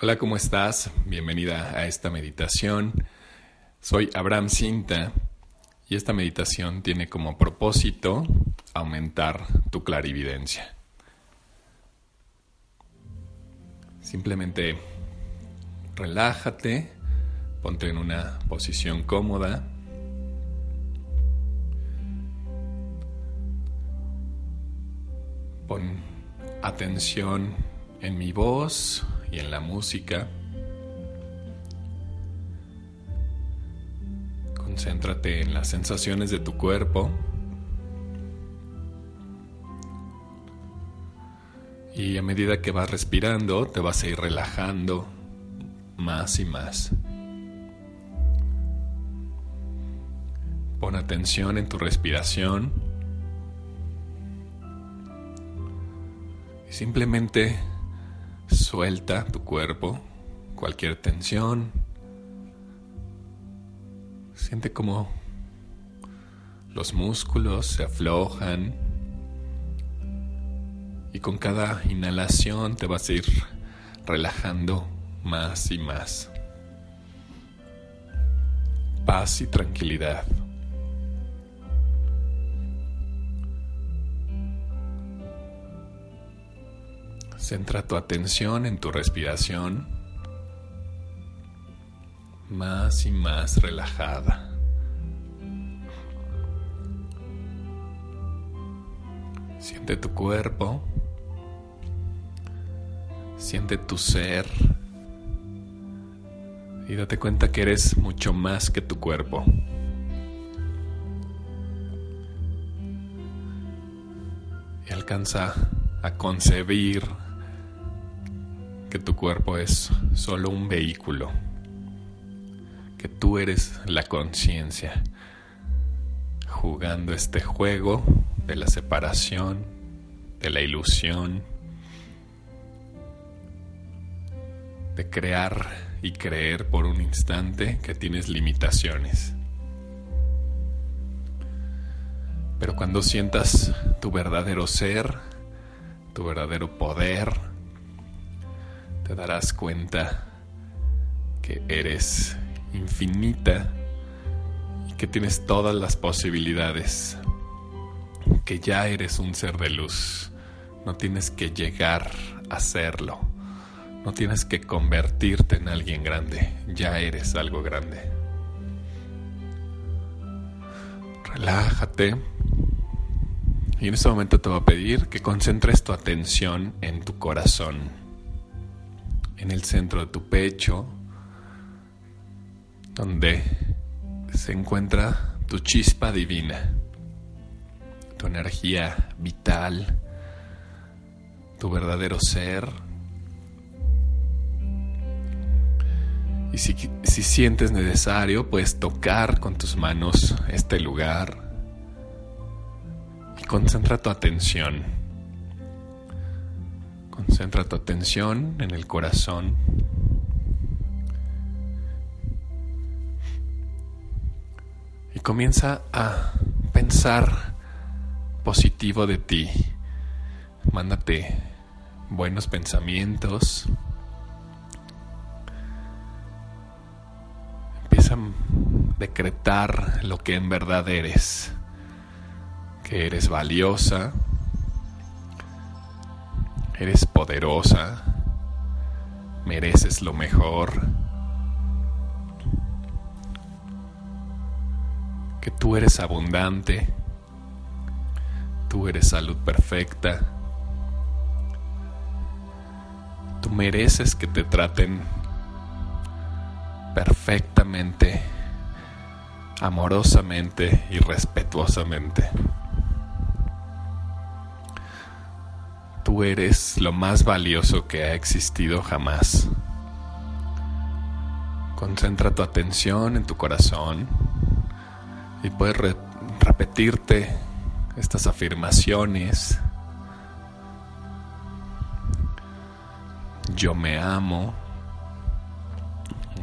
Hola, ¿cómo estás? Bienvenida a esta meditación. Soy Abraham Cinta y esta meditación tiene como propósito aumentar tu clarividencia. Simplemente relájate, ponte en una posición cómoda. Pon atención en mi voz y en la música. Concéntrate en las sensaciones de tu cuerpo. Y a medida que vas respirando, te vas a ir relajando más y más. Pon atención en tu respiración. Y simplemente Suelta tu cuerpo, cualquier tensión. Siente como los músculos se aflojan y con cada inhalación te vas a ir relajando más y más. Paz y tranquilidad. Centra tu atención en tu respiración más y más relajada. Siente tu cuerpo, siente tu ser y date cuenta que eres mucho más que tu cuerpo. Y alcanza a concebir que tu cuerpo es solo un vehículo, que tú eres la conciencia, jugando este juego de la separación, de la ilusión, de crear y creer por un instante que tienes limitaciones. Pero cuando sientas tu verdadero ser, tu verdadero poder, te darás cuenta que eres infinita y que tienes todas las posibilidades, que ya eres un ser de luz, no tienes que llegar a serlo, no tienes que convertirte en alguien grande, ya eres algo grande. Relájate. Y en este momento te voy a pedir que concentres tu atención en tu corazón en el centro de tu pecho, donde se encuentra tu chispa divina, tu energía vital, tu verdadero ser. Y si, si, sientes necesario, puedes tocar con tus manos este lugar y concentra tu atención Concentra tu atención en el corazón. Y comienza a pensar positivo de ti. Mándate buenos pensamientos. Empieza a decretar lo que en verdad eres. Que eres valiosa, Eres poderosa, mereces lo mejor, que tú eres abundante, tú eres salud perfecta, tú mereces que te traten perfectamente, amorosamente y respetuosamente. Eres lo más valioso que ha existido jamás. Concentra tu atención en tu corazón y puedes repetirte estas afirmaciones. Yo me amo.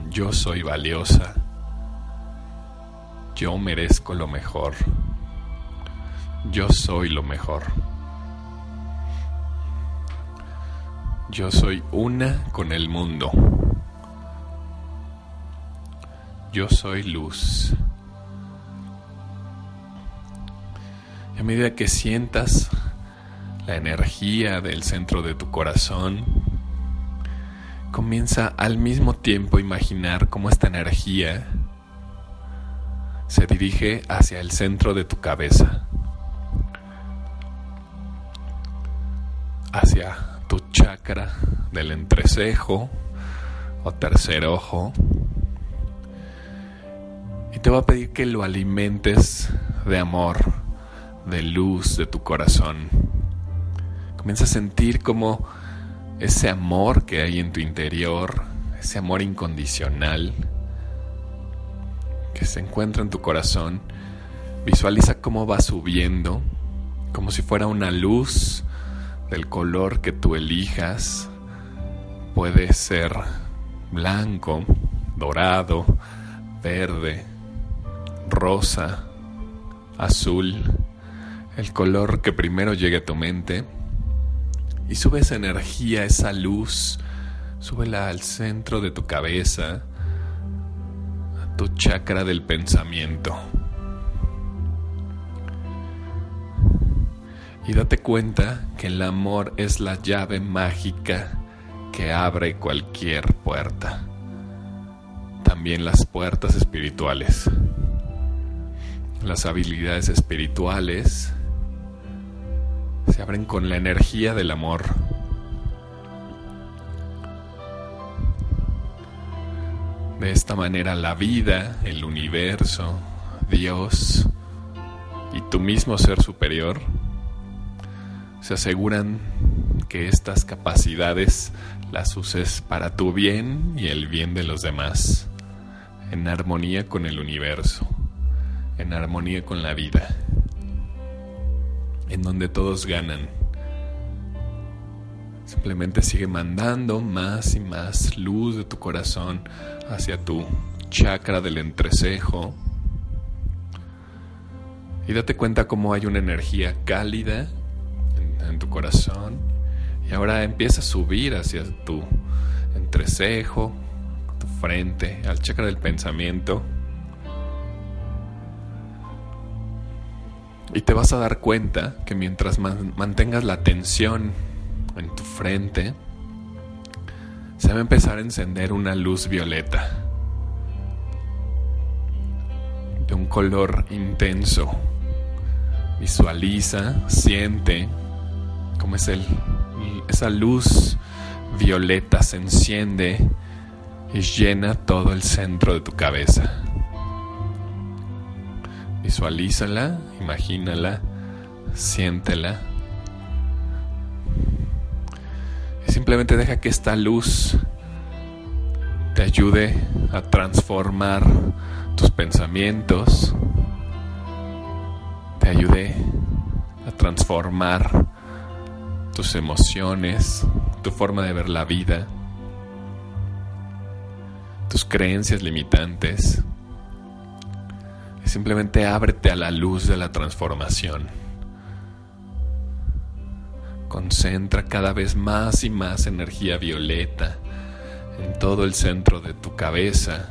Yo soy valiosa. Yo merezco lo mejor. Yo soy lo mejor. Yo soy una con el mundo. Yo soy luz. Y a medida que sientas la energía del centro de tu corazón, comienza al mismo tiempo a imaginar cómo esta energía se dirige hacia el centro de tu cabeza, hacia tu chakra del entrecejo o tercer ojo. Y te voy a pedir que lo alimentes de amor, de luz de tu corazón. Comienza a sentir como ese amor que hay en tu interior, ese amor incondicional que se encuentra en tu corazón, visualiza cómo va subiendo, como si fuera una luz del color que tú elijas. Puede ser blanco, dorado, verde, rosa, azul, el color que primero llegue a tu mente y sube esa energía, esa luz, súbela al centro de tu cabeza, a tu chakra del pensamiento. Y date cuenta que el amor es la llave mágica que abre cualquier puerta. También las puertas espirituales. Las habilidades espirituales se abren con la energía del amor. De esta manera la vida, el universo, Dios y tu mismo ser superior se aseguran que estas capacidades las uses para tu bien y el bien de los demás, en armonía con el universo, en armonía con la vida en donde todos ganan. Simplemente sigue mandando más y más luz de tu corazón hacia tu chakra del entrecejo. Y date cuenta cómo hay una energía cálida en, tu corazón. Y ahora empieza a subir hacia tu entrecejo, tu frente, al chakra del pensamiento. Y te vas a dar cuenta que mientras mantengas la tensión en tu frente, se va a empezar a encender una luz violeta de un color intenso. Visualiza, siente cómo es el, esa luz violeta se enciende y llena todo el centro de tu cabeza. Visualízala, imagínala, siéntela. Y simplemente deja que esta luz te ayude a transformar tus pensamientos, te ayude a transformar tus emociones, tu forma de ver la vida, tus creencias limitantes. Simplemente ábrete a la luz de la transformación. Concentra cada vez más y más energía violeta en todo el centro de tu cabeza,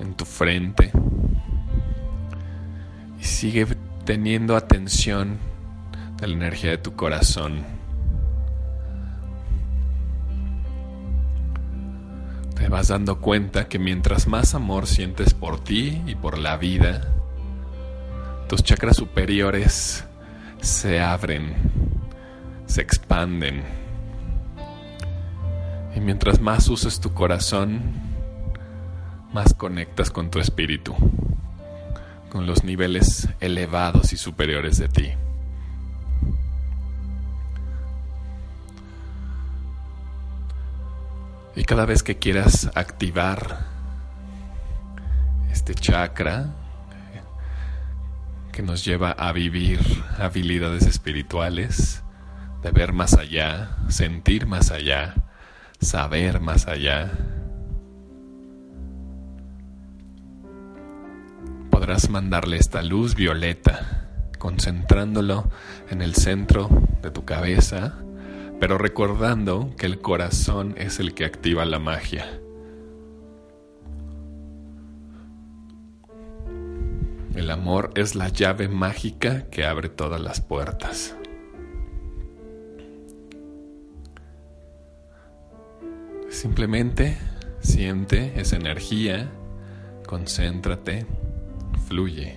en tu frente. Y sigue teniendo atención de la energía de tu corazón. te vas dando cuenta que mientras más amor sientes por ti y por la vida, tus chakras superiores se abren, se expanden. Y mientras más uses tu corazón, más conectas con tu espíritu, con los niveles elevados y superiores de ti. Y cada vez que quieras activar este chakra que nos lleva a vivir habilidades espirituales, de ver más allá, sentir más allá, saber más allá, podrás mandarle esta luz violeta, concentrándolo en el centro de tu cabeza, pero recordando que el corazón es el que activa la magia. El amor es la llave mágica que abre todas las puertas. Simplemente siente esa energía, concéntrate, fluye.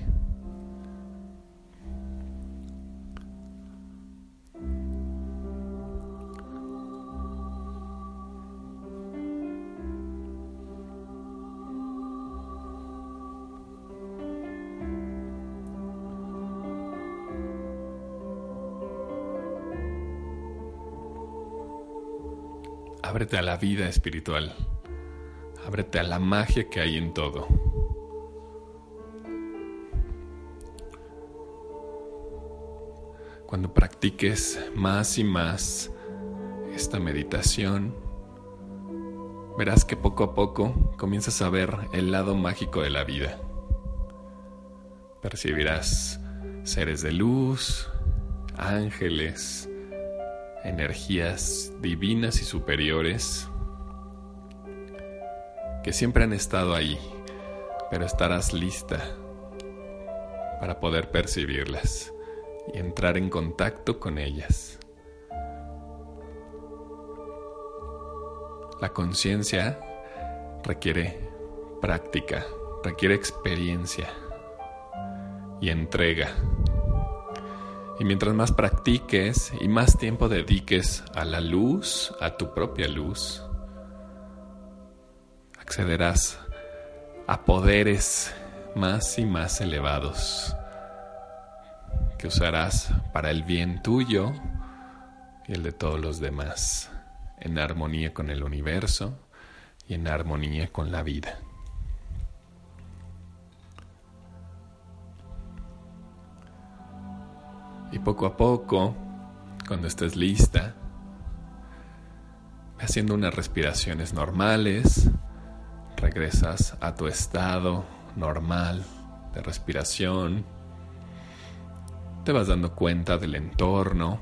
Ábrete a la vida espiritual. Ábrete a la magia que hay en todo. Cuando practiques más y más esta meditación, verás que poco a poco comienzas a ver el lado mágico de la vida. Percibirás seres de luz, ángeles, energías divinas y superiores que siempre han estado ahí, pero estarás lista para poder percibirlas y entrar en contacto con ellas. La conciencia requiere práctica, requiere experiencia y entrega. Y mientras más practiques y más tiempo dediques a la luz, a tu propia luz, accederás a poderes más y más elevados que usarás para el bien tuyo y el de todos los demás, en armonía con el universo y en armonía con la vida. Y poco a poco, cuando estés lista, haciendo unas respiraciones normales, regresas a tu estado normal de respiración, te vas dando cuenta del entorno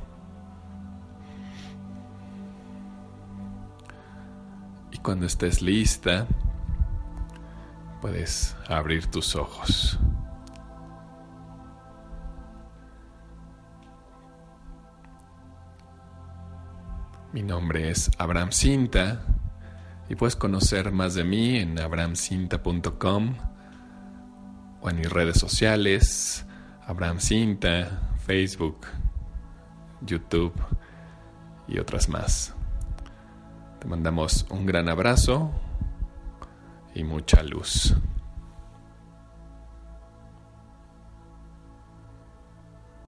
y cuando estés lista, puedes abrir tus ojos. Mi nombre es Abraham Cinta y puedes conocer más de mí en abrahamcinta.com o en mis redes sociales, Abraham Cinta, Facebook, YouTube y otras más. Te mandamos un gran abrazo y mucha luz.